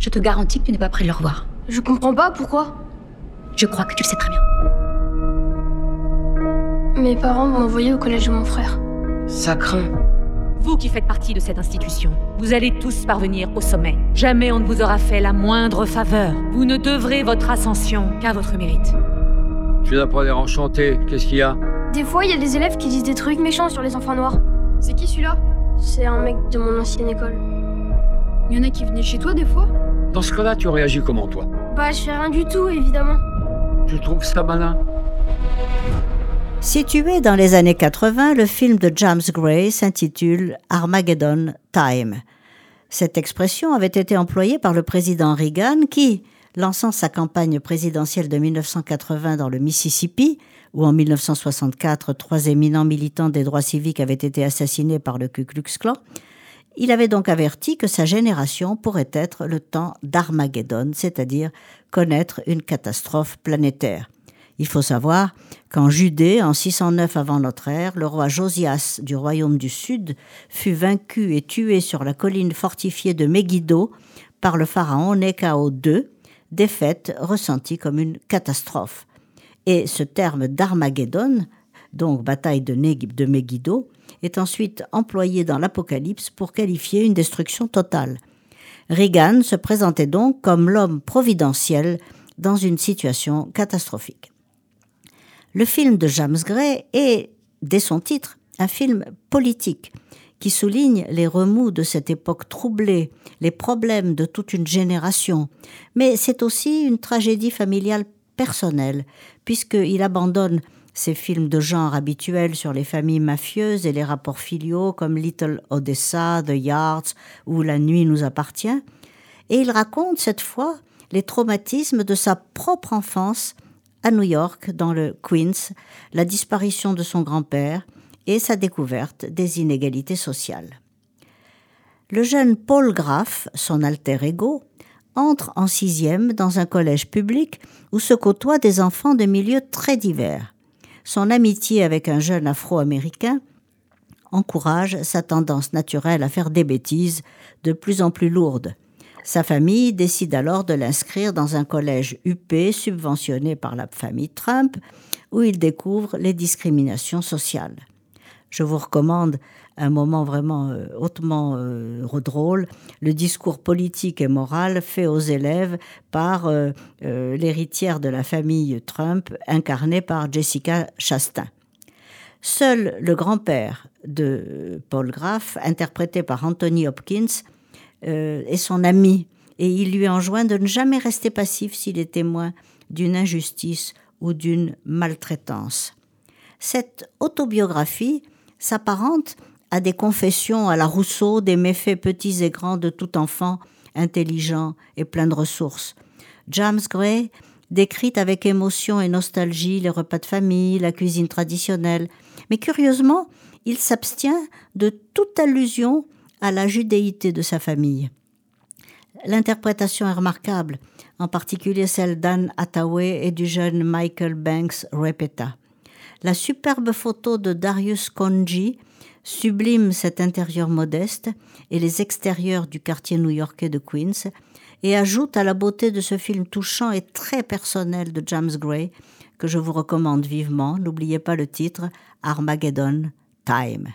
Je te garantis que tu n'es pas prêt de le revoir. Je comprends pas pourquoi. Je crois que tu le sais très bien. Mes parents m'ont envoyé au collège de mon frère. Ça craint. Vous qui faites partie de cette institution, vous allez tous parvenir au sommet. Jamais on ne vous aura fait la moindre faveur. Vous ne devrez votre ascension qu'à votre mérite. Tu n'as pas l'air enchanté. Qu'est-ce qu'il y a? Des fois, il y a des élèves qui disent des trucs méchants sur les enfants noirs. C'est qui celui-là? C'est un mec de mon ancienne école. Il y en a qui venaient chez toi des fois? Dans ce cas-là, tu réagis comment, toi? Bah, je fais rien du tout, évidemment. Tu trouves ça malin? Situé dans les années 80, le film de James Gray s'intitule Armageddon Time. Cette expression avait été employée par le président Reagan qui, lançant sa campagne présidentielle de 1980 dans le Mississippi, où en 1964 trois éminents militants des droits civiques avaient été assassinés par le Ku Klux Klan, il avait donc averti que sa génération pourrait être le temps d'Armageddon, c'est-à-dire connaître une catastrophe planétaire. Il faut savoir qu'en Judée, en 609 avant notre ère, le roi Josias du royaume du Sud fut vaincu et tué sur la colline fortifiée de Megiddo par le pharaon Nekao II, défaite ressentie comme une catastrophe. Et ce terme d'Armageddon, donc bataille de, de Megiddo, est ensuite employé dans l'Apocalypse pour qualifier une destruction totale. Reagan se présentait donc comme l'homme providentiel dans une situation catastrophique. Le film de James Gray est, dès son titre, un film politique qui souligne les remous de cette époque troublée, les problèmes de toute une génération, mais c'est aussi une tragédie familiale personnelle, puisqu'il abandonne ses films de genre habituels sur les familles mafieuses et les rapports filiaux comme Little Odessa, The Yards ou La nuit nous appartient, et il raconte cette fois les traumatismes de sa propre enfance à New York, dans le Queens, la disparition de son grand-père et sa découverte des inégalités sociales. Le jeune Paul Graff, son alter ego, entre en sixième dans un collège public où se côtoient des enfants de milieux très divers. Son amitié avec un jeune afro-américain encourage sa tendance naturelle à faire des bêtises de plus en plus lourdes. Sa famille décide alors de l'inscrire dans un collège UP subventionné par la famille Trump, où il découvre les discriminations sociales. Je vous recommande un moment vraiment euh, hautement euh, drôle, le discours politique et moral fait aux élèves par euh, l'héritière de la famille Trump, incarnée par Jessica Chastain. Seul le grand-père de Paul Graff, interprété par Anthony Hopkins, est son ami et il lui enjoint de ne jamais rester passif s'il est témoin d'une injustice ou d'une maltraitance. Cette autobiographie s'apparente à des confessions à la Rousseau des méfaits petits et grands de tout enfant intelligent et plein de ressources. James Gray décrit avec émotion et nostalgie les repas de famille, la cuisine traditionnelle, mais curieusement, il s'abstient de toute allusion à la judéité de sa famille. L'interprétation est remarquable, en particulier celle d'Anne Hathaway et du jeune Michael Banks Repeta. La superbe photo de Darius Konji sublime cet intérieur modeste et les extérieurs du quartier new-yorkais de Queens et ajoute à la beauté de ce film touchant et très personnel de James Gray que je vous recommande vivement. N'oubliez pas le titre Armageddon Time.